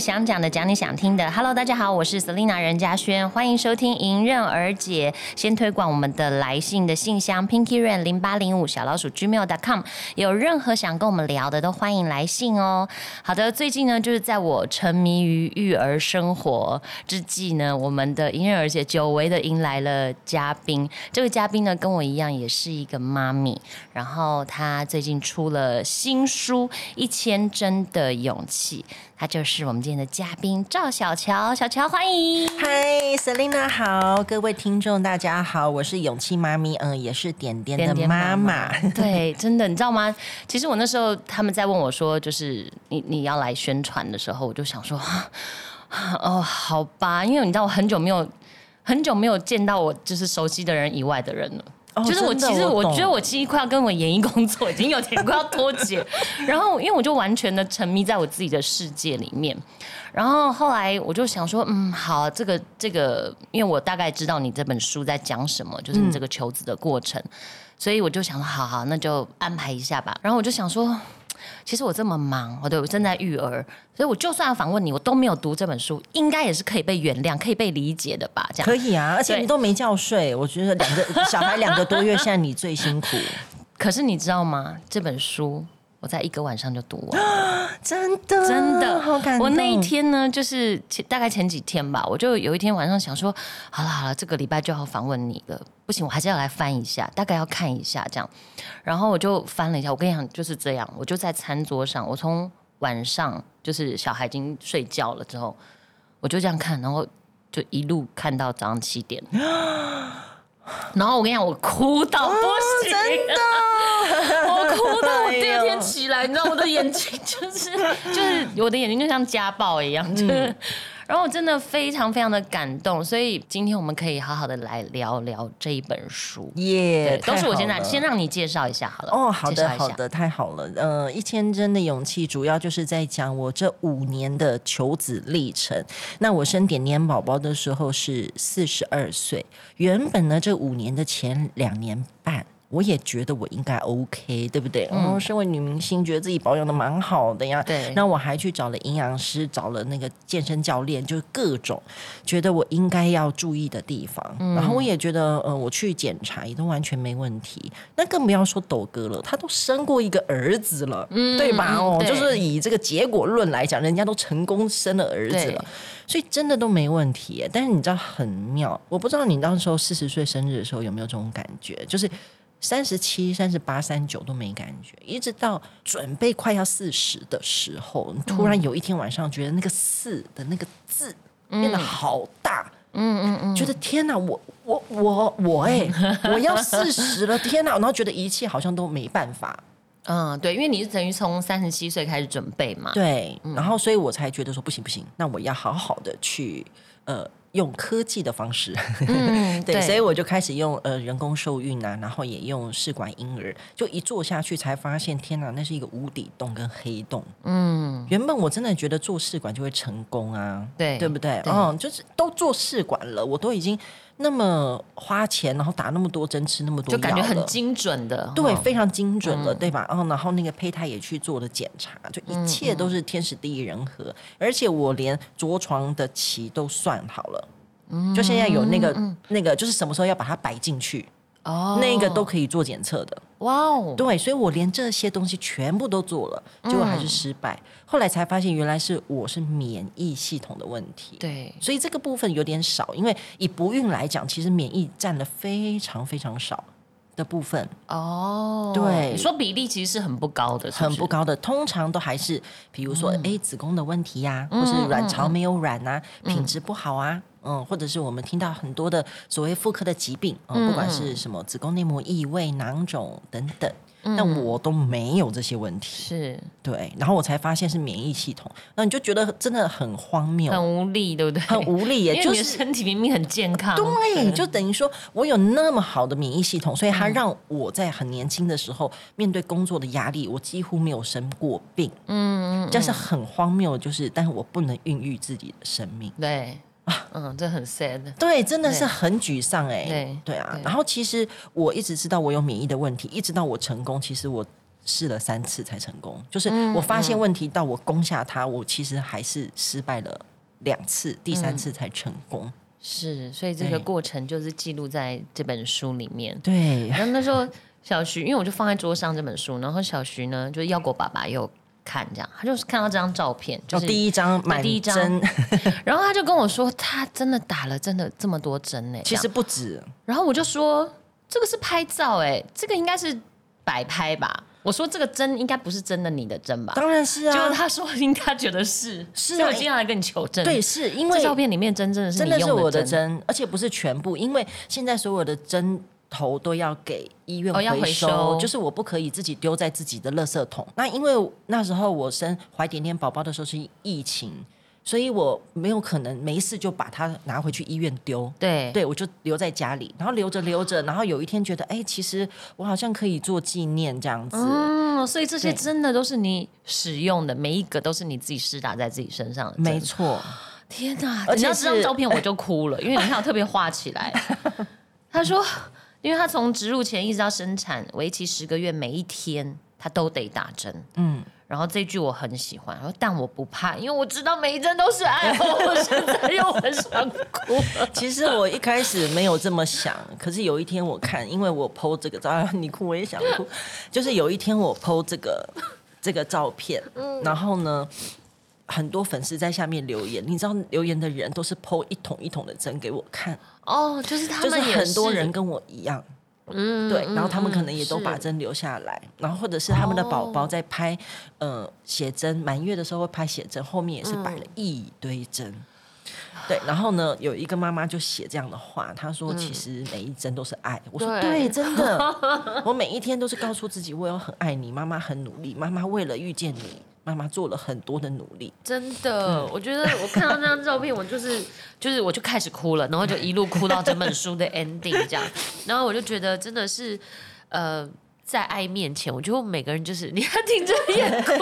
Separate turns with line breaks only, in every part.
想讲的，讲你想听的。Hello，大家好，我是 Selina 任嘉轩，欢迎收听迎刃而解。先推广我们的来信的信箱 Pinky ran 零八零五小老鼠 Gmail.com，有任何想跟我们聊的，都欢迎来信哦。好的，最近呢，就是在我沉迷于育儿生活之际呢，我们的迎刃而解久违的迎来了嘉宾。这个嘉宾呢，跟我一样也是一个妈咪，然后她最近出了新书《一千帧的勇气》。他就是我们今天的嘉宾赵小乔，小乔欢迎。
嗨，Selina 好，各位听众大家好，我是勇气妈咪，嗯，也是点点的妈妈。
对，真的，你知道吗？其实我那时候他们在问我说，就是你你要来宣传的时候，我就想说，哦，好吧，因为你知道我很久没有很久没有见到我就是熟悉的人以外的人了。就是我其实我觉得我其实快要跟我演艺工作已经有点快要脱节，然后因为我就完全的沉迷在我自己的世界里面，然后后来我就想说，嗯，好，这个这个，因为我大概知道你这本书在讲什么，就是你这个求子的过程，所以我就想，好好，那就安排一下吧。然后我就想说。其实我这么忙，我对我正在育儿，所以我就算要访问你，我都没有读这本书，应该也是可以被原谅、可以被理解的吧？这样
可以啊，而且你都没觉睡，我觉得两个 小孩两个多月，现在你最辛苦。
可是你知道吗？这本书。我在一个晚上就读完，
真的
真的
好感动。
我那一天呢，就是前大概前几天吧，我就有一天晚上想说，好了好了，这个礼拜就要访问你了，不行，我还是要来翻一下，大概要看一下这样。然后我就翻了一下，我跟你讲就是这样，我就在餐桌上，我从晚上就是小孩已经睡觉了之后，我就这样看，然后就一路看到早上七点。然后我跟你讲，我哭到不行，
真的，
我 哭到我第二天起来，你知道我的眼睛就是 就是我的眼睛就像家暴一样，就是。然后我真的非常非常的感动，所以今天我们可以好好的来聊聊这一本书。
耶，
都是我现在先让你介绍一下好了。哦，
好的，好的，太好了。呃，一千帧的勇气主要就是在讲我这五年的求子历程。那我生点点宝宝的时候是四十二岁，原本呢这五年的前两年半。我也觉得我应该 OK，对不对？嗯，身为女明星，觉得自己保养的蛮好的呀。
对。
那我还去找了营养师，找了那个健身教练，就是各种觉得我应该要注意的地方。嗯。然后我也觉得，呃，我去检查也都完全没问题。那更不要说斗哥了，他都生过一个儿子了，对吧？哦，就是以这个结果论来讲，人家都成功生了儿子了，所以真的都没问题。但是你知道很妙，我不知道你到时候四十岁生日的时候有没有这种感觉，就是。三十七、三十八、三九都没感觉，一直到准备快要四十的时候，突然有一天晚上，觉得那个四的那个字变得好大，嗯嗯嗯，觉得天哪，我我我我哎，我要四十了，天哪，然后觉得一切好像都没办法，
嗯，对，因为你是等于从三十七岁开始准备嘛，
对，然后所以我才觉得说不行不行，那我要好好的去呃。用科技的方式，对，所以我就开始用呃人工受孕啊，然后也用试管婴儿，就一做下去才发现，天哪，那是一个无底洞跟黑洞。嗯，原本我真的觉得做试管就会成功啊，
对，
对不对？嗯，就是都做试管了，我都已经。那么花钱，然后打那么多针，吃那么多，
就感觉很精准的，
对，非常精准的，对吧？哦，然后那个胚胎也去做了检查，就一切都是天时地利人和，而且我连着床的期都算好了，就现在有那个那个，就是什么时候要把它摆进去。哦，那个都可以做检测的，哇哦，对，所以我连这些东西全部都做了，结果还是失败。后来才发现，原来是我是免疫系统的问题。
对，
所以这个部分有点少，因为以不孕来讲，其实免疫占的非常非常少的部分。哦，对，
你说比例其实是很不高的，
很不高的，通常都还是比如说，哎，子宫的问题呀，或是卵巢没有卵啊，品质不好啊。嗯，或者是我们听到很多的所谓妇科的疾病，嗯，不管是什么子宫内膜异位、囊肿等等，但我都没有这些问题，
是。
对，然后我才发现是免疫系统，那你就觉得真的很荒谬，
很无力，对不对？
很无力，
也就是身体明明很健康，
对，就等于说我有那么好的免疫系统，所以它让我在很年轻的时候面对工作的压力，我几乎没有生过病，嗯，但是很荒谬，就是但是我不能孕育自己的生命，
对。嗯，这很 sad。
对，真的是很沮丧哎。对，对啊。然后其实我一直知道我有免疫的问题，一直到我成功，其实我试了三次才成功。就是
嗯
我发现问题到我攻下它，我其实还是失败了两次，第三次才成功。
是，所以这个
对
过程就是记录在这本书里面。
对，
然后那时候小徐，因为我就放在桌上这本书，然后小徐呢，就是要果爸爸也有看这样，他就是看到这张照片，就
哦，
是
第一张满
第一张
针，
然后他就跟我说，他真的打了真的这么多针呢。
其实不止。
然后我就说，这个是拍照哎，这个应该是摆拍吧。我说这个针应该不是真的你的针吧？
当然是
啊。就
是，
他说应该觉得是，
是啊
所以我经常来跟你求证。
对，，是因为
照片里面针真的是你用
真的是我的，
针，
而且不是全部，因为现在所有的针头都要给医院
回
回收，就是我不可以自己丢在自己的垃圾桶。那因为那时候我生怀点点宝宝的时候是疫情，所以我没有可能没事就把它拿回去医院丢。
对
对，我就留在家里，然后留着留着，然后有一天觉得，哎，其实我好像可以做纪念这样子。
嗯，所以这些真的都是你使用的，每一个都是你自己施打在自己身上的。
没错，
天哪！
而且
这张照片我就哭了，因为你看我特别画起来。他说，因为他从植入前一直到生产，为期十个月，每一天他都得打针。
嗯，
然后这句我很喜欢，然后但我不怕，因为我知道每一针都是爱。我现在又很想哭。
其实我一开始没有这么想，可是有一天我看，因为我 PO 这个照，啊你哭我也想哭。就是有一天我 PO 这个这个照片，
嗯
然后呢，很多粉丝在下面留言，你知道留言的人都是 PO 一桶一桶的针给我看，
哦，就是他
就是
们也
很多人跟我一样。
嗯
对，然后他们可
嗯
能也都把针留下来，然后或者是他们的宝宝
哦
在拍、呃写真，满月的时候会拍写真，后面也是摆了
嗯
一堆针。对，然后呢，有一个妈妈就写这样的话，她说：“其实每一针都是爱。我说：“
嗯对。
对，真的，我每一天都是告诉自己，我有很爱你，妈妈很努力，妈妈为了遇见你，妈妈做了很多的努力。
真的，我觉得我看到那张照片，我就是 就是我就开始哭了，然后就一路哭到整本书的 ending 这样，然后我就觉得真的是呃。在爱面前，我觉得每个人就是，你看听着也哭，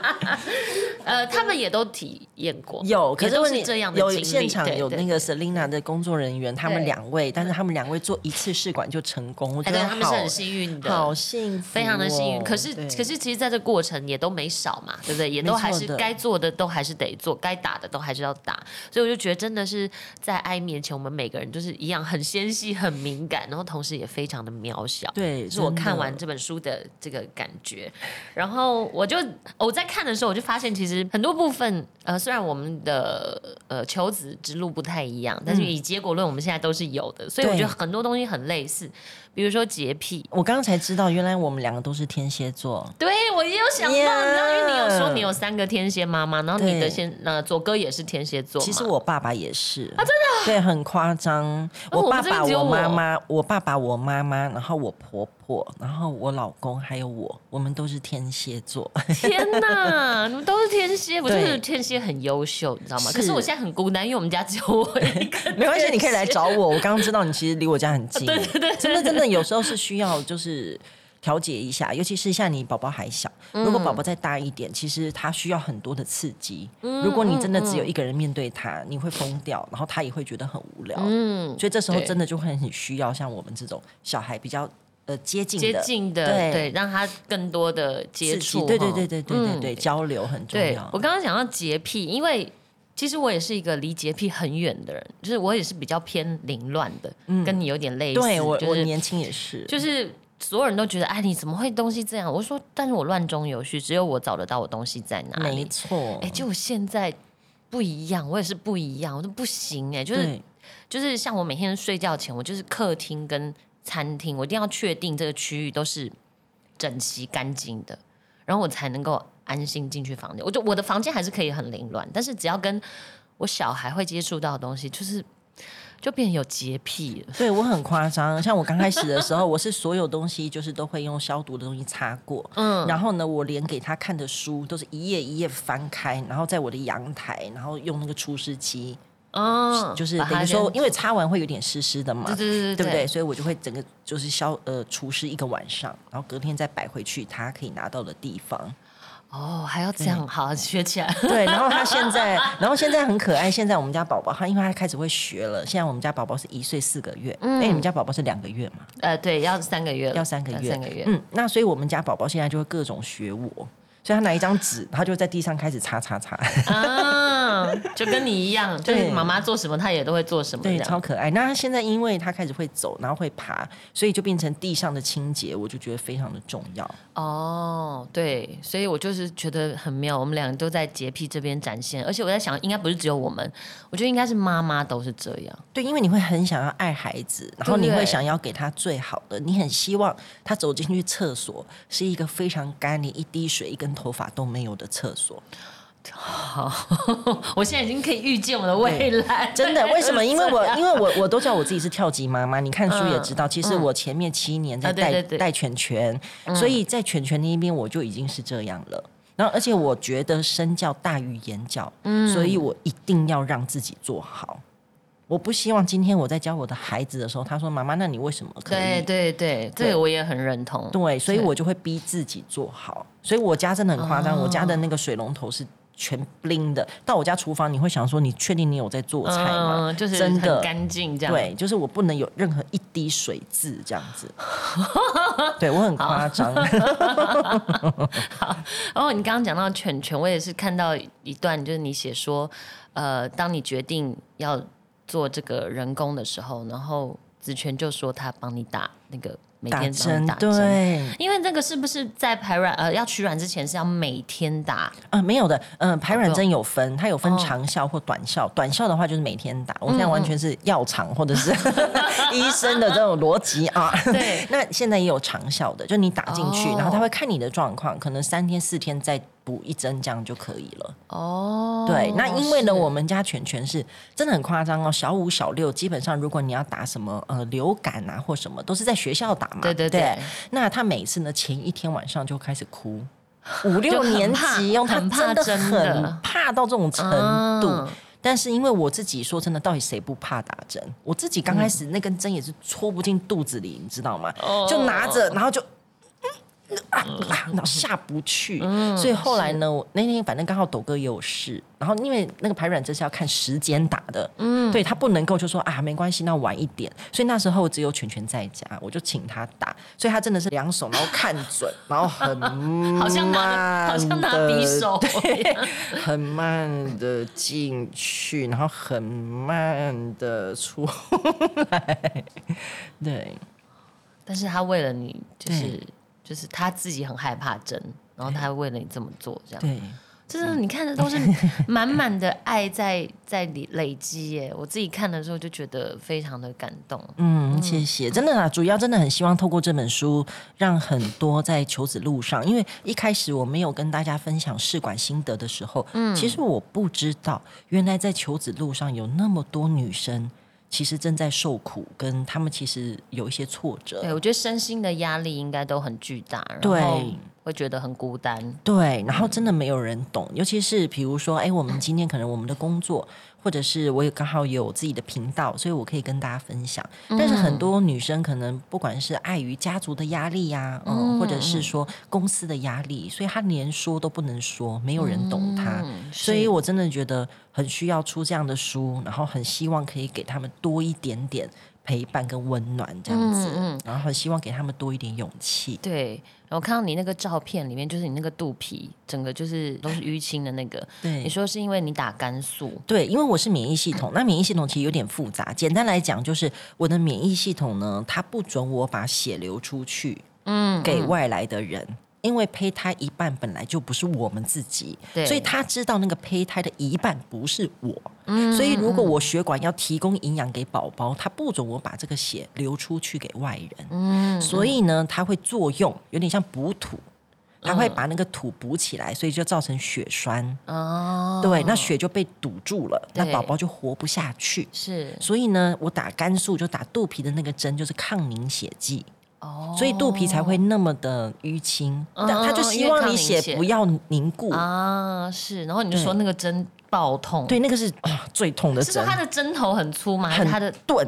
呃，他们也都体验过，
有，可是问题
是这样的
有现场有那个 Selina 的工作人员，他们两位，但是他们两位做一次试管就成功，我觉得
他们是很幸运的，
好幸福、哦，
非常的幸运。可是可是，其实在这过程也都没少嘛，对不对？也都还是该做的都还是得做，该打的都还是要打。所以我就觉得真的是在爱面前，我们每个人就是一样很纤细、很敏感，然后同时也非常的渺小。
对，
是我
真的
看完这本书的这个感觉，然后我就我在看的时候，我就发现其实很多部分，呃，虽然我们的呃求子之路不太一样，但是以结果论，我们现在都是有的，所以我觉得很多东西很类似，比如说洁癖，
我刚刚才知道，原来我们两个都是天蝎座。
对，我也有想到你知道，因为你有说你有三个天蝎妈妈，然后你的
对
先呃左哥也是天蝎座，
其实我爸爸也是啊，真的，对，很夸张。
哦我
爸爸、我妈妈、我爸爸、我妈妈，然后我婆婆，然后我老公，还有我，我们都是天蝎座。
天哪，你们都是天蝎，我就
对
是天蝎很优秀，你知道吗？可是我现在很孤单，因为我们家只有我一个，
没关系，你可以来找我。我刚刚知道你其实离我家很近，
对对对
真的真的有时候是需要就是。调节一下，尤其是像你宝宝还小，如果宝宝再大一点，其实他需要很多的刺激。如果你真的只有一个人面对他，你会疯掉，然后他也会觉得很无聊。
嗯，
所以这时候真的就会很需要像我们这种小孩比较呃接近
接
的
近的，
对
对，让他更多的接触，哈
对对对对对对
嗯
对，交流很重
对
要。
我刚刚讲到洁癖，因为其实我也是一个离洁癖很远的人，就是我也是比较偏凌乱的，跟你有点类似。
嗯对我
就是
我年轻也是，
就是所有人都觉得，哎，你怎么会东西这样？我说，但是我乱中有序，只有我找得到我东西在哪
没
里。
错。
哎，结果现在不一样，我也是不一样，我说不行哎，就是就是像我每天睡觉前，我就是客厅跟餐厅，我一定要确定这个区域都是整齐干净的，然后我才能够安心进去房间。我就我的房间还是可以很凌乱，但是只要跟我小孩会接触到的东西，就是就变得有洁癖了。
对我很夸张，像我刚开始的时候，我是所有东西就是都会用消毒的东西擦过，
嗯，
然后呢，我连给他看的书都是一页一页翻开，然后在我的阳台，然后用那个除湿机，
嗯，
就是等于说，因为擦完会有点湿湿的嘛，
对对对
对不对？
对？
所以我就会整个就是消呃除湿一个晚上，然后隔天再摆回去他可以拿到的地方。
哦，还要这样，好学起来。
对，然后他现在，然后现在很可爱。现在我们家宝宝，他因为他开始会学了。现在我们家宝宝是一岁四个月，哎，你们家宝宝是两个月嘛？
呃，对，要三个月，
要三个月，
三个月。
嗯，那所以我们家宝宝现在就会各种学我。所以他拿一张纸，他就在地上开始擦擦擦，
啊，就跟你一样，就是妈妈做什么，他也都会做什么，
对，超可爱。那他现在因为他开始会走，然后会爬，所以就变成地上的清洁，我就觉得非常的重要。
哦，对，所以我就是觉得很妙，我们两个都在洁癖这边展现，而且我在想，应该不是只有我们，我觉得应该是妈妈都是这样。
对，因为你会很想要爱孩子，然后你会想要给他最好的，你很希望他走进去厕所是一个非常干，你一滴水一根。头发都没有的厕所，
好，我现在已经可以预见我的未来。
真的？为什么？因为我 因为我我都叫我自己是跳级妈妈。你看书也知道，其实我前面七年在带带犬犬，所以在犬犬那一边我就已经是这样了。然后，而且我觉得身教大于言教，所以我一定要让自己做好。我不希望今天我在教我的孩子的时候，他说：“妈妈，那你为什么可以？”
对对对，这个我也很认同。
对，所以我就会逼自己做好。所以我家真的很夸张，我家的那个水龙头是全 bling 的。到我家厨房，你会想说：“你确定你有在做菜吗？”
就是
真的
干净这样。
对，就是我不能有任何一滴水渍这样子。对我很夸张。
好，然后你刚刚讲到犬犬，我也是看到一段，就是你写说，呃，当你决定要。做这个人工的时候，然后子权就说他帮你打那个每天
针，
对，因为那个是不是在排卵呃要取卵之前是要每天打
呃？没有的，嗯，排卵针有分，它有分长效或短效，短效的话就是每天打。我现在完全是药厂或者是 医生的这种逻辑啊。
对，
那现在也有长效的，就你打进去，然后他会看你的状况，可能三天四天再。补一针这样就可以了。哦，对，那因为呢，我们家犬犬是真的很夸张哦。小五、小六，基本上如果你要打什么呃流感啊或什么，都是在学校打嘛。
对对对。
那他每次呢，前一天晚上就开始哭，五六年级，用他真的很怕到这种程度。但是因为我自己说真的，到底谁不怕打针？我自己刚开始那根针也是戳不进肚子里，你知道吗？就拿着，然后就。啊，然后下不去，所以后来呢，我那天反正刚好斗哥也有事，然后因为那个排卵针是要看时间打的，嗯，对他不能够就说啊没关系，那晚一点，所以那时候只有全全在家，我就请他打，所以他真的是两手，然后看准，然后很
好像拿好像拿匕首，
对，很慢的进去，然后很慢的出来，对，
但是他为了你就是。就是他自己很害怕针，然后他为了你这么做，这样
对，
就是你看的都是 满满的爱在在累累积耶。我自己看的时候就觉得非常的感动。
嗯，谢谢，真的啊，主要真的很希望透过这本书，让很多在求子路上，因为一开始我没有跟大家分享试管心得的时候，嗯，其实我不知道，原来在求子路上有那么多女生。其实正在受苦，跟他们其实有一些挫折。
对，我觉得身心的压力应该都很巨大，然后会觉得很孤单。
对，然后真的没有人懂，尤其是比如说，哎，我们今天可能我们的工作。或者是我也刚好有自己的频道，所以我可以跟大家分享。但是很多女生可能不管是碍于家族的压力呀，嗯，或者是说公司的压力，所以她连说都不能说，没有人懂她。所以我真的觉得很需要出这样的书，然后很希望可以给他们多一点点。陪伴跟温暖这样子，然后希望给他们多一点勇气。
对，然后看到你那个照片里面，就是你那个肚皮，整个就是都是淤青的那个。
对，
你说是因为你打肝素？
对，因为我是免疫系统，那免疫系统其实有点复杂。简单来讲，就是我的免疫系统呢，它不准我把血流出去，嗯，给外来的人。因为胚胎一半本来就不是我们自己，所以他知道那个胚胎的一半不是我，所以如果我血管要提供营养给宝宝，他不准我把这个血流出去给外人，所以呢，他会作用有点像补土，他会把那个土补起来，所以就造成血栓哦，对，那血就被堵住了，那宝宝就活不下去，
是，
所以呢，我打肝素就打肚皮的那个针就是抗凝血剂。哦，所以肚皮才会那么的淤青，但他就希望你血不要凝固
啊。是，然后你就说那个针爆痛，
对，那个是最痛的针。
是它的针头很粗吗？还是它的
钝？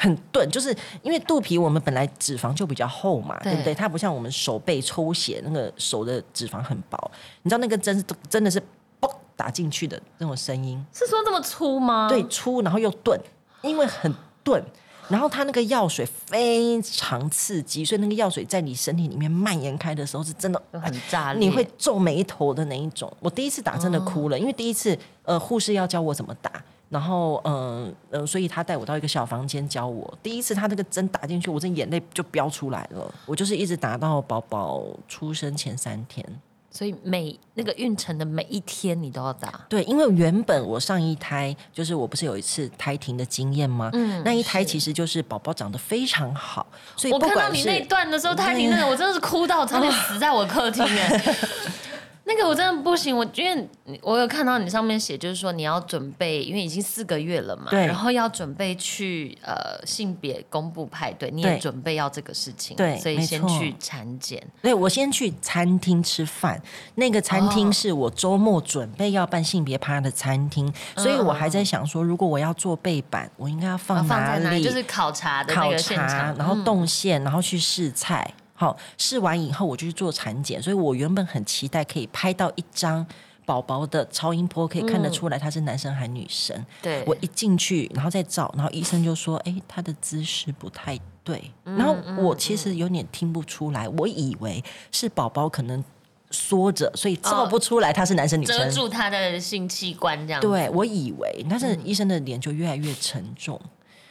很钝，就是因为肚皮我们本来脂肪就比较厚嘛，
对
对不对？它不像我们手背抽血那个手的脂肪很薄，你知道那个针是真的是嘣打进去的那种声音，
是说这么粗吗？
对，粗然后又钝，因为很钝。然后它那个药水非常刺激，所以那个药水在你身体里面蔓延开的时候，是真的
很炸裂。
你会皱眉头的那一种。我第一次打真的哭了，因为第一次呃护士要教我怎么打，然后嗯呃所以他带我到一个小房间教我。第一次他那个针打进去，我这眼泪就飙出来了。我就是一直打到宝宝出生前三天。
所以每那个孕程的每一天你都要打。
对，因为原本我上一胎就是我不是有一次胎停的经验吗？嗯，那一胎其实就是宝宝长得非常好，所以
我看到你那段的时候，胎停那个，我真的是哭到差点死在我客厅哎。那个我真的不行，我因为我有看到你上面写，就是说你要准备，因为已经四个月了嘛，
对
然后要准备去呃性别公布派对，你也准备要这个事情，
对
所以先去产检，
对，我先去餐厅吃饭，那个餐厅
哦
是我周末准备要办性别趴的餐厅，所以我还在想说，如果我要做背板，我应该要
然
放
在哪里？就是考察的那
考
个现
察
场，，
然后
嗯
动线，然后去试菜。好，试完以后我就去做产检，所以我原本很期待可以拍到一张宝宝的超音波，可以看得出来他是男生还女生。
对，
我一进去，然后再照，然后医生就说：“哎，他的姿势不太对。”
嗯
然后我其实有点听不出来，我以为是宝宝可能缩着，所以照不出来他是男生女生。
遮住他的性器官这样子。
对，我以为，但是医生的脸就越来越沉重。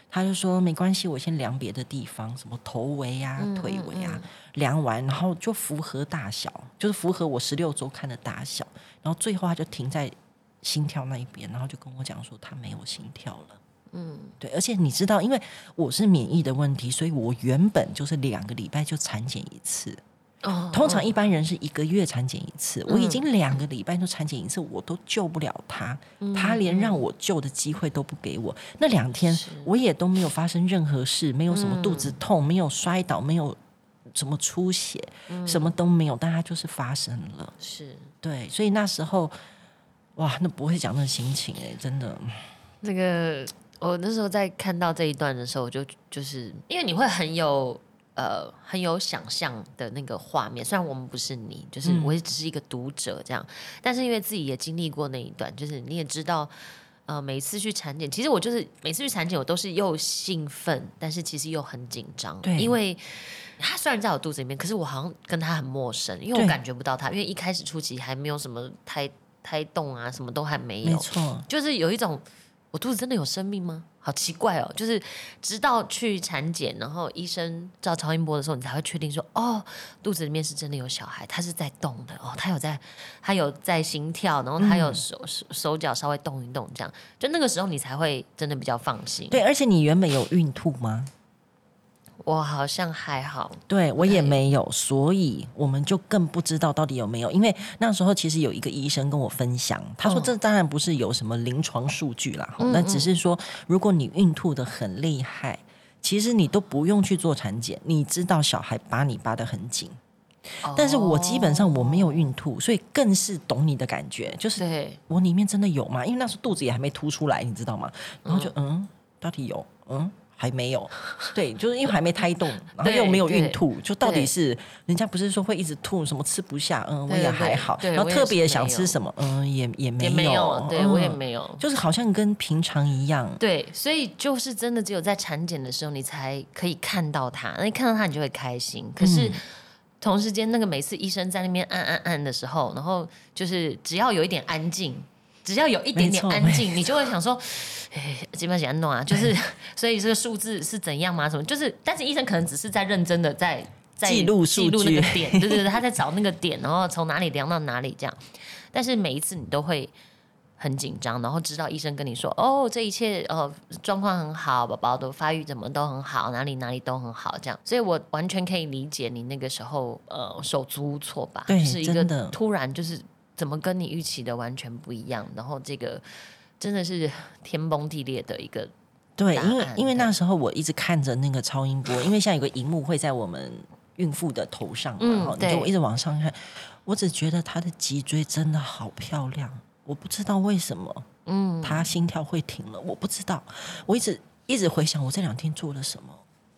他就说没关系，我先量别的地方，什么头围啊、腿围啊，量完然后就符合大小，就是符合我十六周看的大小。然后最后他就停在心跳那一边，然后就跟我讲说他没有心跳了。嗯，对，而且你知道，因为我是免疫的问题，所以我原本就是两个礼拜就产检一次。
哦
通常一般人是一个月产检一次，我已经两个礼拜就产检一次，我都救不了他，他连让我救的机会都不给我。那两天我也都没有发生任何事，没有什么肚子痛，没有摔倒，没有什么出血，什么都没有，但他就是发生了。
是。
对，所以那时候，哇，那不会讲那心情哎、真的。
那个，我那时候在看到这一段的时候，我就就是因为你会很有呃很有想象的那个画面，虽然我们不是你，就是
嗯。
我也只是一个读者这样，但是因为自己也经历过那一段，就是你也知道。呃，每次去产检，其实我就是每次去产检，我都是又兴奋，但是其实又很紧张，
对。
因为他虽然在我肚子里面，可是我好像跟他很陌生，因为我感觉不到他，因为一开始初期还没有什么胎胎动啊，什么都还没有，
没错，
就是有一种我肚子真的有生命吗？好奇怪哦！就是直到去产检，然后医生照超音波的时候，你才会确定说，哦，肚子里面是真的有小孩，他是在动的哦，他有在，他有在心跳，然后他有手、手手脚稍微动一动，这样，就那个时候你才会真的比较放心。
对，而且你原本有孕吐吗？
我好像还好，
对我也没有，所以我们就更不知道到底有没有。因为那时候其实有一个医生跟我分享，他说
哦
这当然不是有什么临床数据啦，
嗯
那、只是说如果你孕吐的很厉害，其实你都不用去做产检，你知道小孩把你扒得很紧。但是我基本上我没有孕吐，所以更是懂你的感觉，就是，我里面真的有吗？因为那时候肚子也还没凸出来，你知道吗？然后就嗯，到底有嗯。还没有，对，就是因为还没胎动，然后又没有孕吐，就到底是人家不是说会一直吐，什么吃不下，嗯，我也还好，然后特别想吃什么，嗯，也也没
有，对
嗯
我也没有。
就是好像跟平常一样，
对，所以就是真的只有在产检的时候，你才可以看到他。那你看到他，你就会开心。可
嗯
是、同时间，那个每次医生在那边按按按的时候，然后就是只要有一点安静，只要有一点点安静，你就会想说，哎，基本上弄啊，就是 所以这个数字是怎样吗？什么？就是，但是医生可能只是在认真的在。在
记录
记录那个点，对对对，他在找那个点，然后从哪里量到哪里这样。但是每一次你都会很紧张，然后知道医生跟你说，哦，这一切呃状况很好，宝宝的发育怎么都很好，哪里哪里都很好，这样，所以我完全可以理解你那个时候呃手足无措吧，
对
就是一个突然就是怎么跟你预期的完全不一样，然后这个真的是天崩地裂的一个
对，因为因为那时候我一直看着那个超音波，因为像有个荧幕会在我们孕妇的头上嘛，
嗯对
哈你就一直往上看，我只觉得她的脊椎真的好漂亮，我不知道为什么，嗯，她心跳会停了，我不知道，我一直一直回想我这两天做了什么，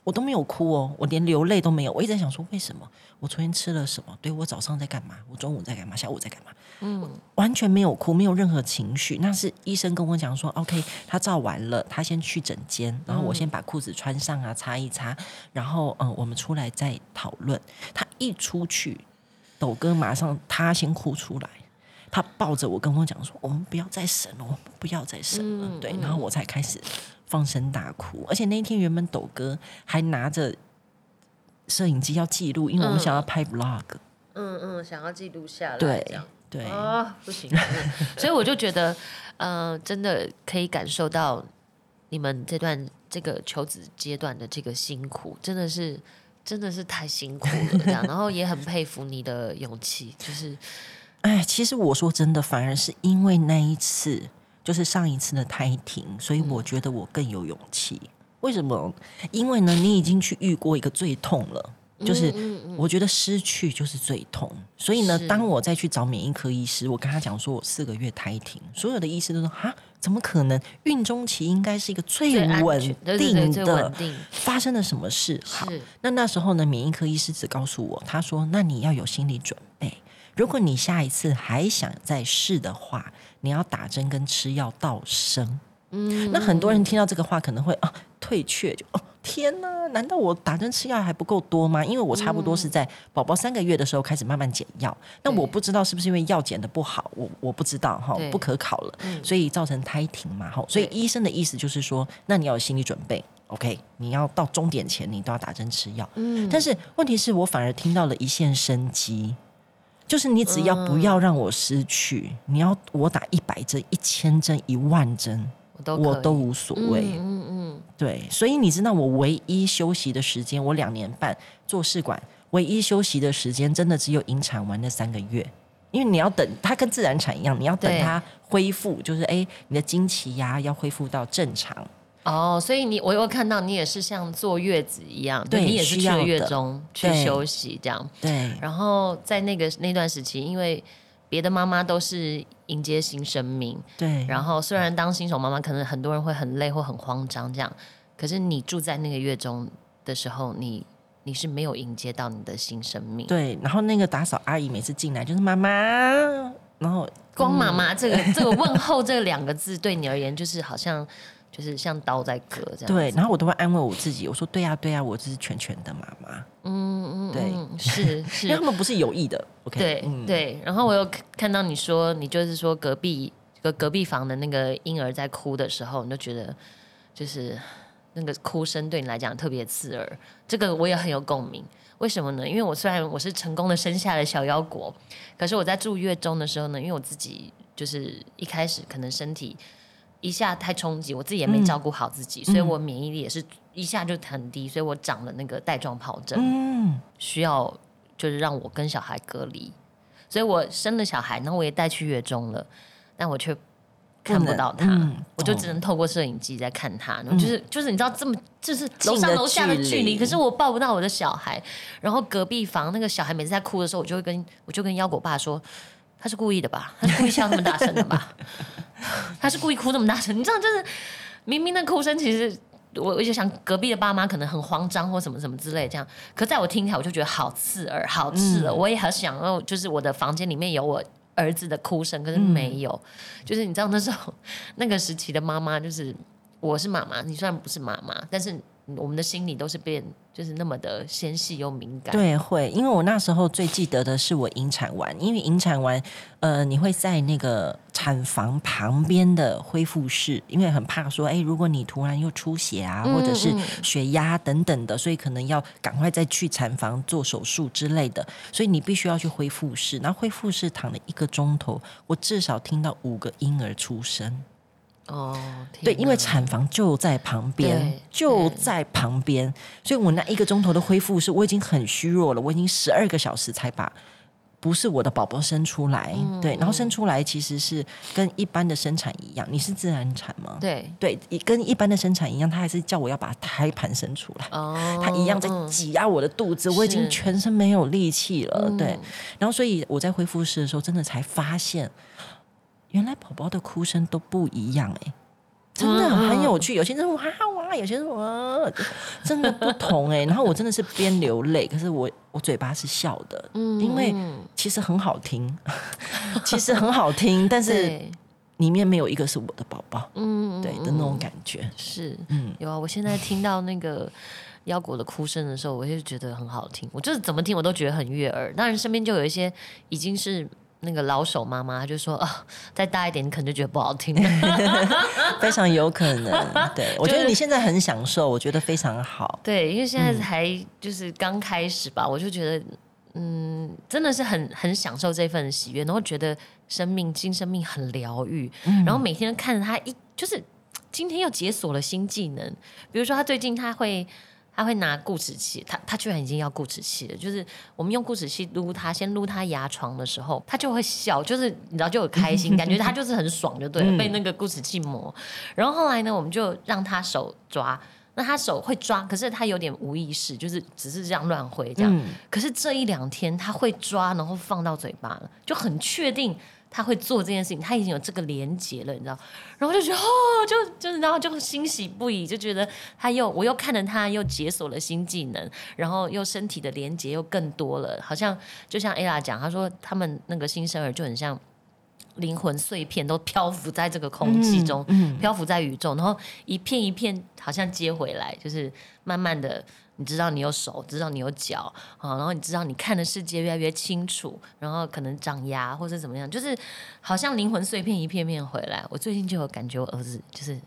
我都没有哭哦，我连流泪都没有。我一直在想说，为什么我昨天吃了什么？对我早上在干嘛？我中午在干嘛？下午在干嘛？嗯，完全没有哭，没有任何情绪。那是医生跟我讲说，OK，他照完了，他先去诊间，然后我先把裤子穿上啊，擦一擦，然后嗯，我们出来再讨论。他一出去，抖哥马上他先哭出来。他抱着我跟我讲说：“我们不要再审了，我们不要再审了。”对，然后我才开始放声大哭。而且那一天原本抖哥还拿着摄影机要记录，因为我们想要拍 vlog。
嗯嗯，想要记录下来。
对对
啊，不行。所以我就觉得，呃，真的可以感受到你们这段这个求子阶段的这个辛苦，真的是真的是太辛苦了。这样，然后也很佩服你的勇气，就是。
哎，其实我说真的，反而是因为那一次，就是上一次的胎停，所以我觉得我更有勇气。为什么？因为呢，你已经去遇过一个最痛了，就是我觉得失去就是最痛。所以呢，当我再去找免疫科医师，我跟他讲说我四个月胎停，所有的医师都说啊，怎么可能？孕中期应该是一个最稳定的，发生了什么事？好，那那时候呢，免疫科医师只告诉我，他说，那你要有心理准备。如果你下一次还想再试的话，你要打针跟吃药到生。嗯，那很多人听到这个话可能会啊退却，就哦天哪，难道我打针吃药还不够多吗？因为我差不多是在宝宝三个月的时候开始慢慢减药，那我不知道是不是因为药减的不好，我我不知道哈，不可考了，所以造成胎停嘛哈。所以医生的意思就是说，那你要有心理准备，OK，你要到终点前你都要打针吃药。嗯，但是问题是我反而听到了一线生机。就是你只要不要让我失去，你要我打一百针、一千针、一万针，我都无所谓。嗯嗯，对，所以你知道我唯一休息的时间，我两年半做试管，唯一休息的时间真的只有引产完那三个月，因为你要等它跟自然产一样，你要等它恢复，就是哎，你的经期呀要恢复到正常。
哦，所以你我又看到你也是像坐月子一样，对你也是去月中去休息这样。
对，
然后在那个那段时期，因为别的妈妈都是迎接新生命，
对。
然后虽然当新手妈妈，可能很多人会很累或很慌张这样，可是你住在那个月中的时候，你你是没有迎接到你的新生命。
对，然后那个打扫阿姨每次进来就是妈妈，然后
光妈妈这个这个问候这两个字对你而言就是好像。就是像刀在割这样。
对，然后我都会安慰我自己，我说：“对呀，对呀，我这是全全的妈妈。”嗯嗯，对，
是 是，
因为他们不是有意的。OK，
对对。然后我又看到你说，你就是说隔壁隔隔壁房的那个婴儿在哭的时候，你就觉得就是那个哭声对你来讲特别刺耳。这个我也很有共鸣。为什么呢？因为我虽然我是成功的生下了小腰果，可是我在住月中的时候呢，因为我自己就是一开始可能身体。一下太冲击，我自己也没照顾好自己，所以我免疫力也是一下就很低，所以我长了那个带状疱疹，需要就是让我跟小孩隔离，所以我生了小孩，然后我也带去月中了，但我却看不到他，我就只能透过摄影机在看他，就是就是你知道这么就是楼上楼下的距离，可是我抱不到我的小孩，然后隔壁房那个小孩每次在哭的时候，我就会跟我就跟腰果爸说。他是故意的吧？他是故意笑那么大声的吧？他是故意哭那么大声？你知道，就是明明那哭声，其实我我就想隔壁的爸妈可能很慌张或什么什么之类这样。可在我听起来，我就觉得好刺耳，好刺耳。我也很想要，就是我的房间里面有我儿子的哭声，可是没有。就是你知道那时候那个时期的妈妈，就是我是妈妈，你虽然不是妈妈，但是。我们的心理都是变，就是那么的纤细又敏感。
对，会，因为我那时候最记得的是我引产完，因为引产完，呃，你会在那个产房旁边的恢复室，因为很怕说，哎，如果你突然又出血啊，或者是血压等等的，所以可能要赶快再去产房做手术之类的，所以你必须要去恢复室。然后恢复室躺了一个钟头，我至少听到五个婴儿出生。哦，对，因为产房就在旁边，就在旁边，所以我那一个钟头的恢复是，我已经很虚弱了，我已经十二个小时才把不是我的宝宝生出来，对，然后生出来其实是跟一般的生产一样，你是自然产吗？
对，
对，跟一般的生产一样，他还是叫我要把胎盘生出来，哦，他一样在挤压我的肚子，我已经全身没有力气了，对，然后所以我在恢复室的时候，真的才发现。原来宝宝的哭声都不一样哎，真的很有趣。有些人哇哇啊，有些人说啊，真的不同哎、然后我真的是边流泪，可是我我嘴巴是笑的，
嗯
因为其实很好听，其实很好听，但是
对，
里面没有一个是我的宝宝，
嗯，
对的那种感觉。
是，
嗯
有啊。我现在听到那个腰果的哭声的时候，我就觉得很好听。我就是怎么听我都觉得很悦耳。当然，身边就有一些已经是那个老手妈妈，她就说哦，再大一点，你可能就觉得不好听了。
非常有可能，对我觉得你现在很享受，我觉得非常好。
对，因为现在才就是刚开始吧，我就觉得。嗯，真的是很很享受这份喜悦，然后觉得生命新生命很疗愈，然后每天看着他一就是今天又解锁了新技能，比如说他最近他会他会拿固齿器，他他居然已经要固齿器了，就是我们用固齿器撸他，先撸他牙床的时候，他就会笑，就是你知道就有开心，感觉他就是很爽就对了，被那个固齿器磨。然后后来呢，我们就让他手抓。那他手会抓，可是他有点无意识，就是只是这样乱挥这样。
嗯
可是这一两天他会抓，然后放到嘴巴了，就很确定他会做这件事情，他已经有这个连接了，你知道？然后就觉得哦，就就是然后就欣喜不已，就觉得他又我又看着他又解锁了新技能，然后又身体的连接又更多了，好像就像 ella 讲，他说他们那个新生儿就很像。灵魂碎片都漂浮在这个空气中，漂浮在宇宙，然后一片一片好像接回来，就是慢慢的，你知道你有手，知道你有脚啊，然后你知道你看的世界越来越清楚，然后可能长牙或者怎么样，就是好像灵魂碎片一片片回来。我最近就有感觉，我儿子就是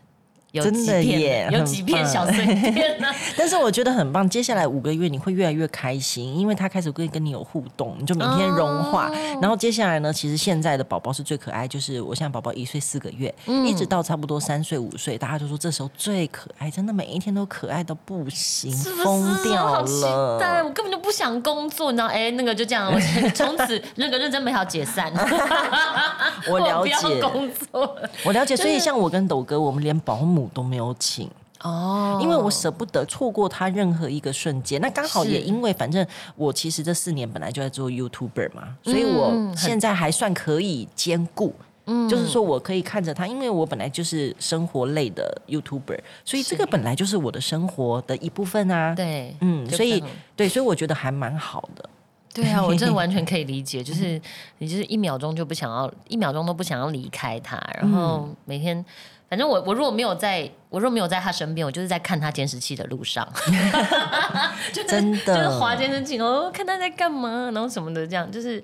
有
真的
几片有
耶很棒
几片小碎片呢、
但是我觉得很棒，接下来五个月你会越来越开心，因为他开始会跟你有互动，你就每天融化。
哦
然后接下来呢，其实现在的宝宝是最可爱，就是我现在宝宝一岁四个月，
嗯
一直到差不多三岁五岁，大家就说这时候最可爱，真的每一天都可爱到不行，
是不是
疯掉
好期待！
了。
我根本就不想工作，你知道？哎，那个就这样，我从此那个认真美好解散。
我了解，
工作。
我了解。所以像我跟斗哥，我们连保姆都没有请。
哦
因为我舍不得错过他任何一个瞬间。那刚好也因为，反正我其实这四年本来就在做 YouTuber 嘛，所以我现在还算可以兼顾。嗯就是说我可以看着他，因为我本来就是生活类的 YouTuber，所以这个本来就是我的生活的一部分啊。，
对，
嗯，所以对，所以我觉得还蛮好的。
对啊，我真的完全可以理解，就是你就是一秒钟就不想要，一秒钟都不想要离开他，然后每天。反正我我如果没有在，我如果没有在他身边，我就是在看他监视器的路上，就是
真的
就是滑监视器，哦，看他在干嘛，然后什么的，这样就是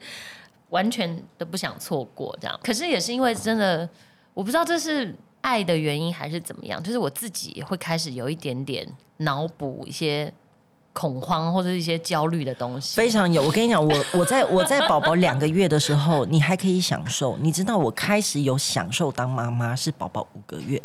完全都不想错过这样。可是也是因为真的，我不知道这是爱的原因还是怎么样，就是我自己也会开始有一点点脑补一些恐慌或者一些焦虑的东西。
非常有，我跟你讲，我我在我在宝宝两个月的时候，你还可以享受。你知道我开始有享受当妈妈是宝宝五个月。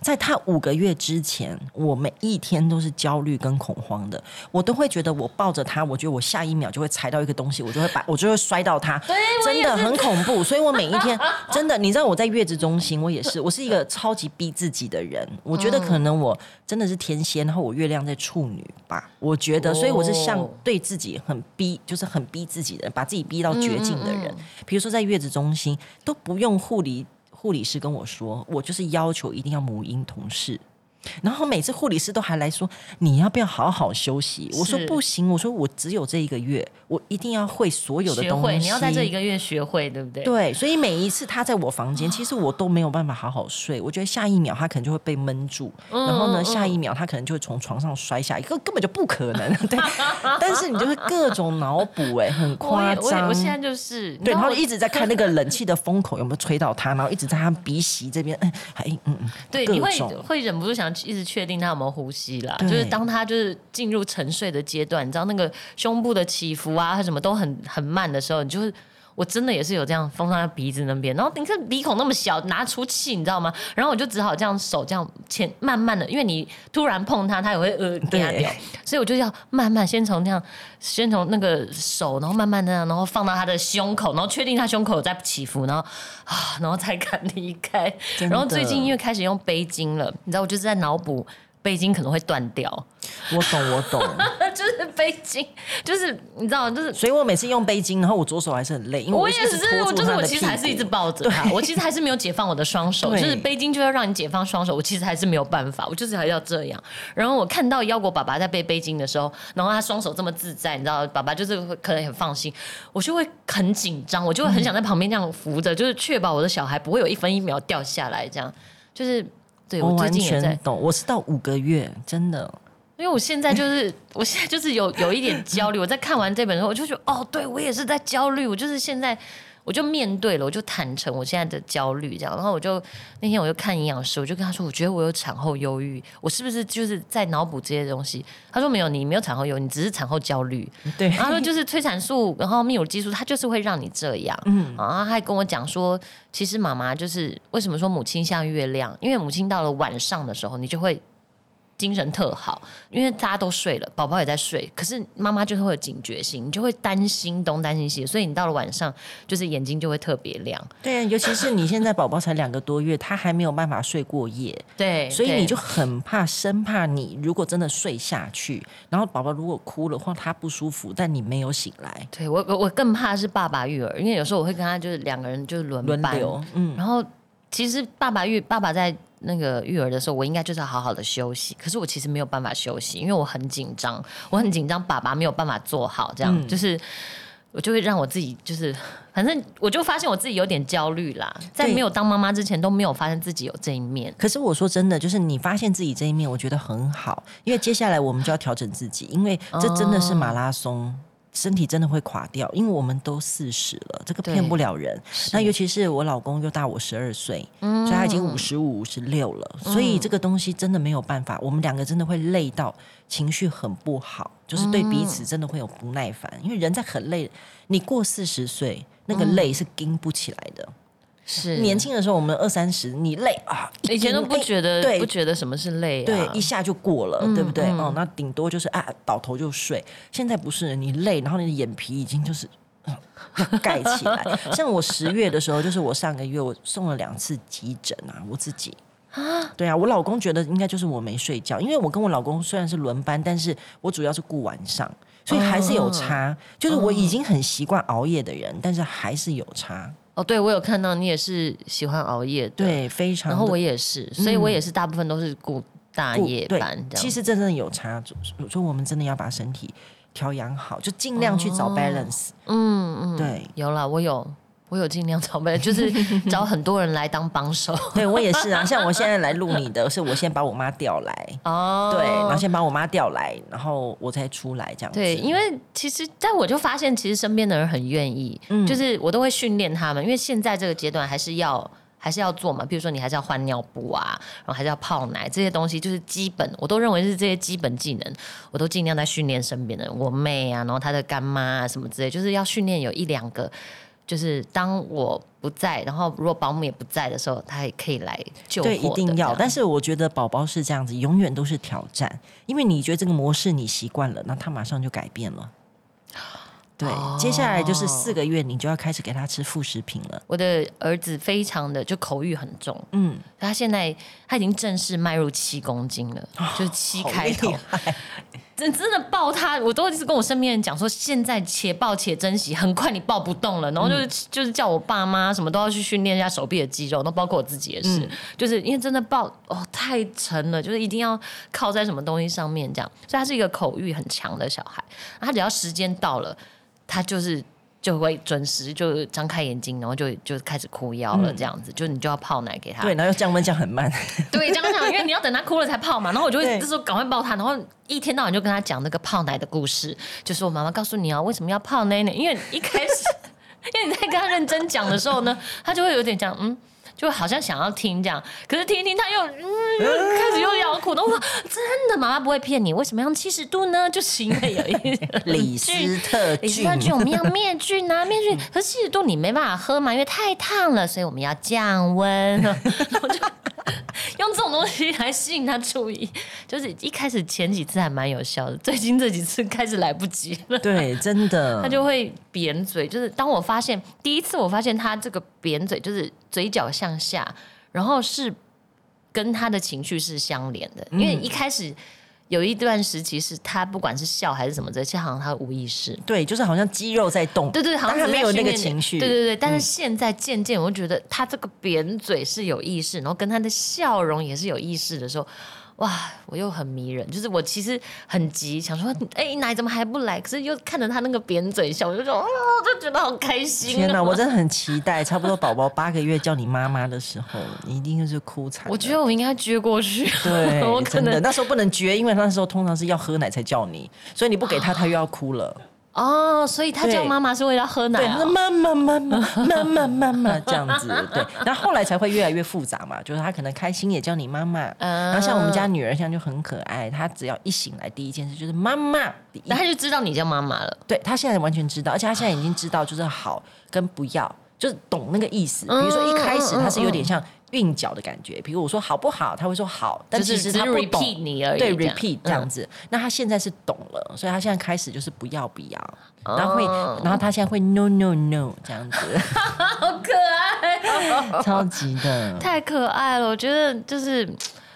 在他五个月之前，我每一天都是焦虑跟恐慌的，我都会觉得我抱着他，我觉得我下一秒就会踩到一个东西，我就会把我就会摔到他，真的很恐怖。所以我每一天真的，你知道我在月子中心，我也是，我是一个超级逼自己的人。我觉得可能我真的是天蝎，然后我月亮在处女吧，我觉得，所以我是像
哦
对自己很逼，就是很逼自己的人，把自己逼到绝境的人。
嗯
比如说在月子中心都不用护理护理师跟我说，我就是要求一定要母婴同事。然后每次护理师都还来说你要不要好好休息？我说不行，我说我只有这一个月，我一定要会所有的东西。
你要在这一个月学会，对不对？
对，所以每一次他在我房间，其实我都没有办法好好睡。我觉得下一秒他可能就会被闷住，
嗯
然后呢，下一秒他可能就会从床上摔下一个根本就不可能。对，但是你就会各种脑补，哎，很夸张。
我现在就是，
对，然后一直在看那个冷气的风口有没有吹到他，然后一直在他鼻息这边，嗯，还嗯嗯，
对，你会会忍不住想一直确定他有没有呼吸啦。就是当他就是进入沉睡的阶段，你知道那个胸部的起伏啊，他什么都很很慢的时候，你就是。我真的也是有这样封上他鼻子那边，然后你看鼻孔那么小，拿出气，你知道吗？然后我就只好这样手这样前慢慢的，因为你突然碰他，他也会呃掉，所以我就要慢慢先从这样，先从那个手，然后慢慢的，然后放到他的胸口，然后确定他胸口有在起伏，然后啊，然后才敢离开。然后最近因为开始用背巾了，你知道，我就是在脑补背巾可能会断掉，
我懂我懂，
就是背巾，就是你知道，就是
所以我每次用背巾，然后我左手还是很累，因为
我也是，我就是我其实还是一直抱着他，我其实还是没有解放我的双手，就是背巾就要让你解放双手，我其实还是没有办法，我就是还要这样。然后我看到腰果爸爸在背背巾的时候，然后他双手这么自在，你知道，爸爸就是会可能很放心，我就会很紧张，我就会很想在旁边这样扶着，就是确保我的小孩不会有一分一秒掉下来，这样。就是。对我
完
近也在
全，懂，我是到五个月，真的。
因为我现在就是，我现在就是有有一点焦虑。我在看完这本书，我就觉得，哦，对我也是在焦虑。我就是现在，我就面对了，我就坦诚我现在的焦虑，这样。然后我就那天我就看营养师，我就跟他说，我觉得我有产后忧郁，我是不是就是在脑补这些东西？他说没有，你没有产后忧郁，你只是产后焦虑。
对，
然后他说就是催产素，然后泌乳激素，它就是会让你这样。嗯，然后他还跟我讲说，其实妈妈就是为什么说母亲像月亮，因为母亲到了晚上的时候，你就会。精神特好，因为大家都睡了，宝宝也在睡，可是妈妈就是会有警觉性，你就会担心东担心西，所以你到了晚上，就是眼睛就会特别亮。
对啊，尤其是你现在宝宝才两个多月，他还没有办法睡过夜，
对，
所以你就很怕，生怕你如果真的睡下去，然后宝宝如果哭了或他不舒服，但你没有醒来，
对我我我更怕是爸爸育儿，因为有时候我会跟他就是两个人就是轮，
轮流，嗯，
然后其实爸爸育爸爸在那个育儿的时候，我应该就是要好好的休息，可是我其实没有办法休息，因为我很紧张，我很紧张，爸爸没有办法做好，这样、
嗯
就是。我就会让我自己就是，反正我就发现我自己有点焦虑啦，在没有当妈妈之前都没有发现自己有这一面。
可是我说真的，就是你发现自己这一面，我觉得很好，因为接下来我们就要调整自己，因为这真的是马拉松。身体真的会垮掉，因为我们都四十了，这个骗不了人。那尤其是我老公又大我十二岁，
嗯
所以他已经五十五、五十六了，所以这个东西真的没有办法，我们两个真的会累到情绪很不好，就是对彼此真的会有不耐烦，因为人在很累，你过四十岁，那个累是经不起来的。
是
年轻的时候，我们二三十，你累啊，
以前都不
哎
觉得，
对
不觉得什么是累啊，
对，一下就过了，
嗯
对不对？
嗯
哦，那顶多就是啊，倒头就睡。现在不是你累，然后你的眼皮已经就是。嗯盖起来，像我十月的时候，就是我上个月我送了两次急诊啊，我自己啊对啊，我老公觉得应该就是我没睡觉，因为我跟我老公虽然是轮班，但是我主要是顾晚上，所以还是有差。就是我已经很习惯熬夜的人，但是还是有差。
哦，对我有看到你也是喜欢熬夜的，，
对，非常。
然后我也是，所以我也是大部分都是顾大夜班。
其实真正有差，所以我们真的要把身体调养好，就尽量去找
哦
balance。
嗯嗯，
对，
有了，我有，我有尽量找呗，就是找很多人来当帮手。
对我也是啊。像我现在来录你的，是我先把我妈调来，
哦
对，然后先把我妈调来，然后我才出来这样子。
对，因为其实，但我就发现，其实身边的人很愿意，
嗯
就是我都会训练他们，因为现在这个阶段还是要还是要做嘛，比如说你还是要换尿布啊，然后还是要泡奶这些东西，就是基本，我都认为是这些基本技能，我都尽量在训练身边的人，我妹啊，然后她的干妈啊什么之类，就是要训练有一两个。就是当我不在，然后如果保姆也不在的时候，他也可以来救
对，一定要。但是我觉得宝宝是这样子，永远都是挑战，因为你觉得这个模式你习惯了，那他马上就改变了。对，
哦
接下来就是四个月，你就要开始给他吃副食品了。
我的儿子非常的就口欲很重，
嗯，
他现在他已经正式迈入七公斤了，就是七开头真真的抱他，我都一直跟我身边人讲说，现在且抱且珍惜，很快你抱不动了，然后就是、
嗯。
就是叫我爸妈什么都要去训练一下手臂的肌肉，那包括我自己也是，
嗯。
就是因为真的抱哦太沉了，就是一定要靠在什么东西上面这样，所以他是一个口欲很强的小孩，他只要时间到了，他就是。就会准时就张开眼睛，然后就就开始哭腰了，这样子，就你就要泡奶给他。
嗯对，然后又降温降很慢。
对，这样讲，因为你要等他哭了才泡嘛，然后我就会
对
这时候赶快抱他，然后一天到晚就跟他讲那个泡奶的故事，就是我妈妈告诉你啊，为什么要泡奶奶？因为一开始，因为你在跟他认真讲的时候呢，他就会有点讲，嗯。就好像想要听这样，可是听一听他又 嗯又开始又要哭，然后我说真的，妈妈不会骗你，为什么要用七十度呢？就是因为有一
李斯特菌
李斯特菌我们要灭菌啊，灭菌。可是七十度你没办法喝嘛，因为太烫了，所以我们要降温。就 用这种东西来吸引他注意，就是一开始前几次还蛮有效的，最近这几次开始来不及了。
对，真的，
他就会扁嘴，就是当我发现第一次我发现他这个扁嘴，就是嘴角向下，然后是跟他的情绪是相连的，因为一开始。有一段时期是他不管是笑还是什么的，其实好像他无意识。
对，就是好像肌肉在动，
对对，好像
他没有那个情绪，
对对对，但是现在渐渐，我就觉得他这个扁嘴是有意识，然后跟他的笑容也是有意识的时候，哇，我又很迷人。就是我其实很急，想说，哎，奶怎么还不来？可是又看着他那个扁嘴笑，我就说，哦，我就觉得好开心、
天哪，我真的很期待，差不多宝宝八个月叫你妈妈的时候，你一定是哭惨。
我觉得我应该撅过去，
对，
我可
真的
能
那时候不能撅，因为那时候通常是要喝奶才叫你，所以你不给他，他又要哭了。
哦，所以他叫妈妈是为了喝奶
对，妈妈妈妈妈妈妈妈。这样子，对，然后后来才会越来越复杂嘛，就是他可能开心也叫你妈妈，然后像我们家女儿现在就很可爱，她只要一醒来第一件事就是妈妈，第一
然后他就知道你叫妈妈了。
对她现在完全知道，而且她现在已经知道就是好跟不要，就是懂那个意思。比如说一开始她是有点像韵脚的感觉，比如我说好不好，他会说好，但其实
就是是
她不懂。
你而已，
对，repeat 这样子。那他现在是懂了，所以他现在开始就是不要不要，然后会，然后他现在会 no no no 这样子，
好可爱。
超级的。
太可爱了，我觉得就是。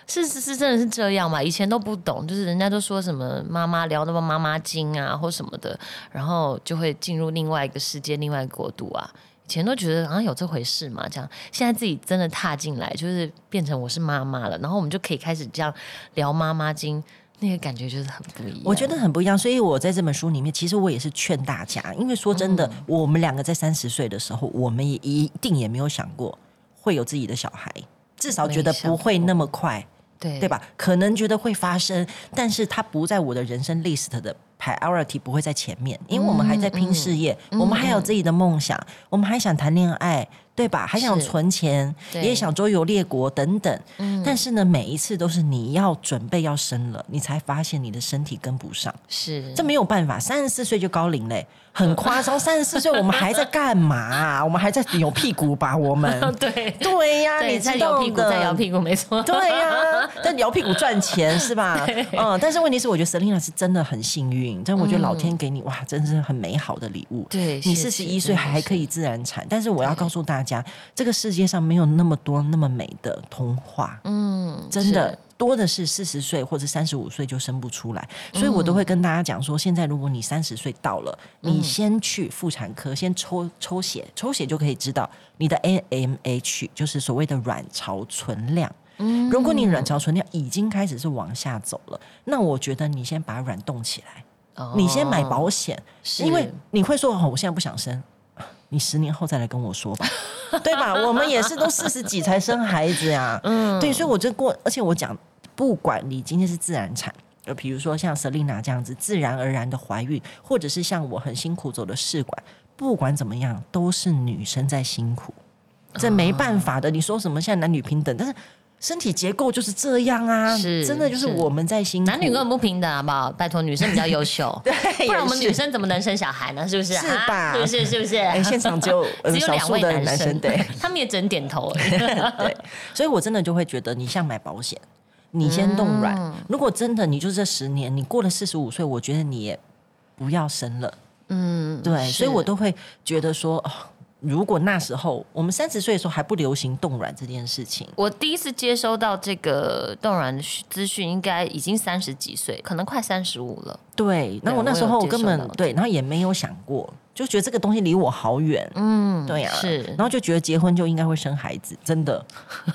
是是是，真的是这样嘛？以前都不懂，就是人家都说什么妈妈聊那么妈妈经啊，或什么的，然后就会进入另外一个世界、另外一个国度啊。以前都觉得好像有这回事嘛，这样现在自己真的踏进来，就是变成我是妈妈了，然后我们就可以开始这样聊妈妈经，那个感觉就是很不一样。
我觉得很不一样，所以我在这本书里面，其实我也是劝大家，因为说真的，我们两个在三十岁的时候，我们也一定也没有想过会有自己的小孩，至少觉得不会那么快，
对
对？吧？可能觉得会发生，但是它不在我的人生 list 的 priority 不会在前面，因为我们还在拼事业，我们还有自己的梦想，我们还想谈恋爱，对吧？还想存钱，也想周游列国等等。但是呢，每一次都是你要准备要生了，你才发现你的身体跟不上。
是
这没有办法，三十四岁就高龄嘞，很夸张。三十四岁我们还在干嘛啊、我们还在扭屁股吧？我们
对
对呀、
对，
你
在摇屁股，在摇屁股，没错。
对呀、在摇屁股赚钱是吧？嗯，但是问题是，我觉得 Selina 是真的很幸运，但我觉得老天给你、哇，真是很美好的礼物。
对
你四十一岁还可以自然产，但是我要告诉大家，这个世界上没有那么多那么美的童话。
嗯，
真的
是
多的是四十岁或者三十五岁就生不出来，所以我都会跟大家讲说，现在如果你三十岁到了，你先去妇产科先抽抽血，抽血就可以知道你的 AMH 就是所谓的卵巢存量。嗯如果你卵巢存量已经开始是往下走了，那我觉得你先把卵冻起来，你先买保险，因为你会说哦，我现在不想生。你十年后再来跟我说吧，对吧？我们也是都四十几才生孩子呀，嗯，对，所以我就过，而且我讲，不管你今天是自然产，就，比如说像 Selina 这样子自然而然的怀孕，或者是像我很辛苦走的试管，不管怎么样，都是女生在辛苦，这没办法的。你说什么现在男女平等，但是身体结构就是这样啊，
是
真的就是
是
我们在辛苦，
男女根本不平等，好不好？拜托，女生比较优秀，
对，
不然我们女生怎么能生小孩呢？是不是？
是
啊
吧
是不是？是不是？
哎，现场只有呃
只有两位男
男生，对。
他们也只能点头。
对，所以我真的就会觉得，你像买保险，你先冻卵。
嗯
如果真的你就这十年，你过了四十五岁，我觉得你也不要生了。
嗯，
对，所以我都会觉得说，哦，如果那时候我们三十岁的时候还不流行冻卵这件事情，
我第一次接收到这个冻卵的资讯，应该已经三十几岁，可能快三十五了。
对，那
对
我那时候我根本对，然后也没有想过，就觉得这个东西离我好远。
嗯，
对呀、
是。
然后就觉得结婚就应该会生孩子，真的，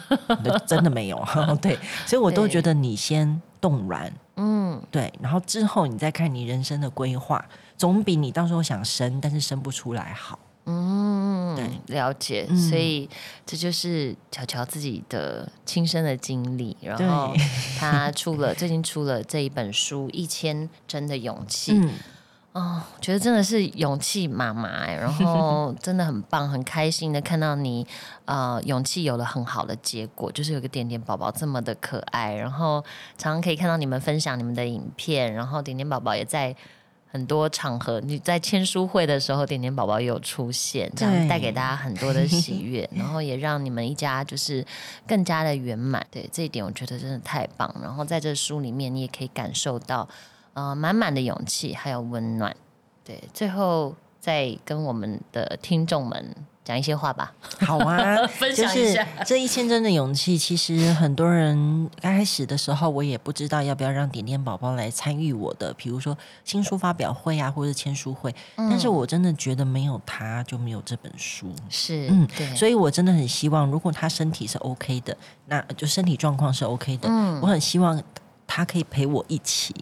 真的没有，对，所以我都觉得你先冻卵，
嗯，
对，然后之后你再看你人生的规划，总比你到时候想生但是生不出来好。
嗯，
对
了解，
嗯。
所以这就是巧巧自己的亲身的经历，然后
对
他出了最近出了这一本书《一千真的勇气》，
嗯，
哦，觉得真的是勇气妈妈哎，然后 真的很棒，很开心的看到你，呃，勇气有了很好的结果，就是有个点点宝宝这么的可爱，然后常常可以看到你们分享你们的影片，然后点点宝宝也在。很多场合，你在签书会的时候，点点宝宝也有出现，这样带给大家很多的喜悦，然后也让你们一家就是更加的圆满。对这一点，我觉得真的太棒。然后在这书里面，你也可以感受到呃满满的勇气，还有温暖。对，最后再跟我们的听众们讲一些话吧。
好啊，
分
就是
享一下
这一千真的勇气。其实很多人刚开始的时候，我也不知道要不要让点点宝宝来参与我的，比如说新书发表会啊，或者签书会。
嗯
但是我真的觉得没有他就没有这本书。
是，
嗯
对，
所以我真的很希望，如果他身体是 OK 的，那就身体状况是 OK 的，
嗯
我很希望他可以陪我一起。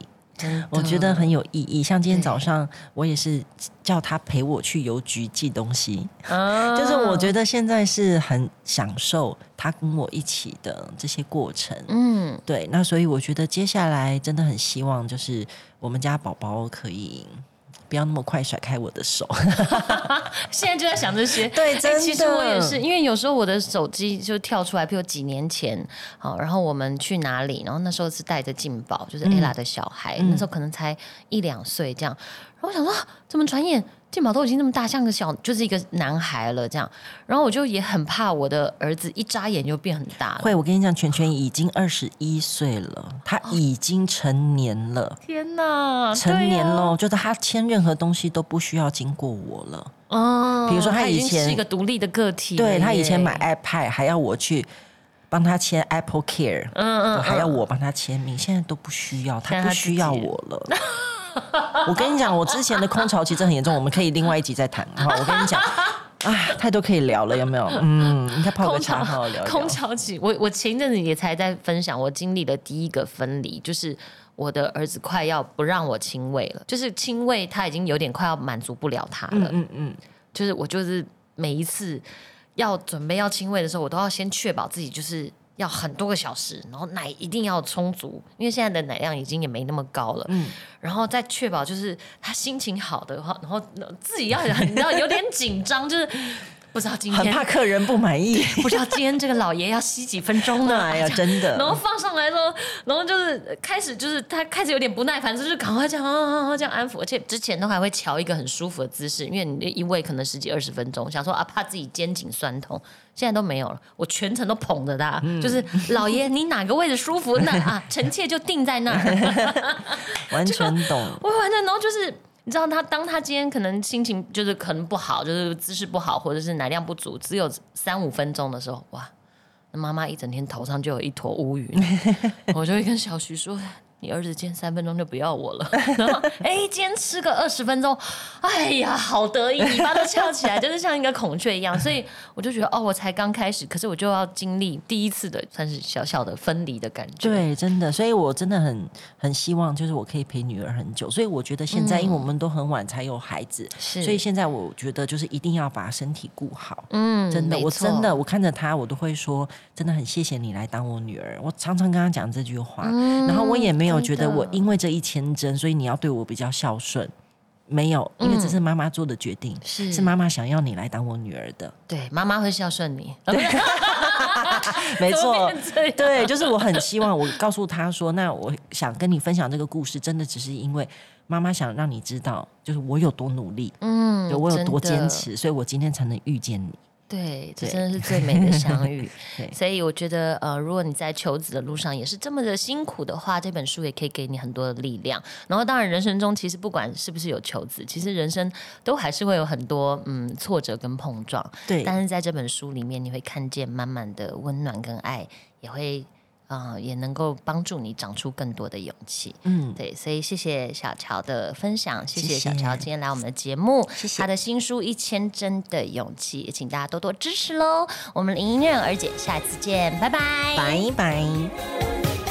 我觉得很有意义。像今天早上，我也是叫他陪我去邮局寄东西，
啊
就是我觉得现在是很享受他跟我一起的这些过程。
嗯，
对，那所以我觉得接下来真的很希望，就是我们家宝宝可以不要那么快甩开我的手。
现在就在想这些。哎
对真的
其实我也是，因为有时候我的手机就跳出来，譬如几年前，好，然后我们去哪里，然后那时候是带着静宝，就是 ella 的小孩，
嗯
那时候可能才一两岁这样，然后我想说，啊怎么转眼静宝都已经那么大，像个小，就是一个男孩了这样，然后我就也很怕我的儿子一眨眼就变很大了。
会，我跟你讲，全全已经二十一岁了，他已经成年了。
天哪，
成年
对啊
喽，就是他签任何东西都不需要经过我了。
哦，
比如说他以前
是一个独立的个体
对他以前买 iPad 还要我去帮他签 Apple Care，
嗯嗯，
还要
嗯
我帮他签名，现在都不需要，
他
他不需要我了。我跟你讲，我之前的空巢期真的很严重，我们可以另外一集再谈哈。我跟你讲，啊，太多可以聊了，有没有？嗯，应该泡个
空
茶好好
巢
聊聊。
空巢期，我我前一阵子也才在分享我经历的第一个分离，就是我的儿子快要不让我亲喂了，就是亲喂他已经有点快要满足不了他了，
嗯嗯，
就是我就是每一次要准备要亲喂的时候，我都要先确保自己就是。要很多个小时，然后奶一定要充足，因为现在的奶量已经也没那么高了。嗯，然后再确保就是他心情好的话，然后自己要很你知道有点紧张，就是不知道今
很
天
怕客人不满意。
不知道今天这个老爷要吸几分钟呢？
哎呀，真的
然后，放上来之后，然后就是开始就是他开始有点不耐烦，就是赶快这样啊啊啊这样安抚，而且之前都还会调一个很舒服的姿势，因为你一喂可能十几二十分钟，想说啊怕自己肩颈酸痛，现在都没有了，我全程都捧着他，
嗯
就是老爷你哪个位置舒服，那啊臣妾就定在那儿。
完全懂。
我完全，然后就是你知道他，当他今天可能心情就是可能不好，就是姿势不好，或者是奶量不足，只有三五分钟的时候，哇，那妈妈一整天头上就有一坨乌云，我就会跟小徐说。你儿子今天三分钟就不要我了，然后哎，今天吃个二十分钟，哎呀，好得意，尾巴都翘起来，就是像一个孔雀一样。所以我就觉得，哦，我才刚开始，可是我就要经历第一次的，算是小小的分离的感觉。
对，真的，所以我真的很很希望，就是我可以陪女儿很久。所以我觉得现在，因为我们都很晚才有孩子，所以现在我觉得就是一定要把身体顾好。
嗯，
真的，我真的，我看着她，我都会说，真的很谢谢你来当我女儿。我常常跟她讲这句话，然后我也没有觉得我因为这一千针，所以你要对我比较孝顺。没有，因为这是妈妈做的决定，
是
是妈妈想要你来当我女儿的。
对，妈妈会孝顺你。
没错对，就是我很希望我告诉他说，那我想跟你分享这个故事，真的只是因为妈妈想让你知道，就是我有多努力，
嗯
对我有多坚持，所以我今天才能遇见你。
对，这真的是最美的相遇。所以我觉得，呃，如果你在求子的路上也是这么的辛苦的话，这本书也可以给你很多的力量。然后，当然，人生中其实不管是不是有求子，其实人生都还是会有很多嗯挫折跟碰撞。
对，
但是在这本书里面，你会看见满满的温暖跟爱，也会啊、呃也能够帮助你长出更多的勇气。
嗯，
对，所以谢谢小乔的分享，谢
谢
谢小乔今天来我们的节目，
谢谢
他的新书《一千帧的勇气》，也请大家多多支持喽。我们林音任儿姐，下次见，拜拜，
拜拜。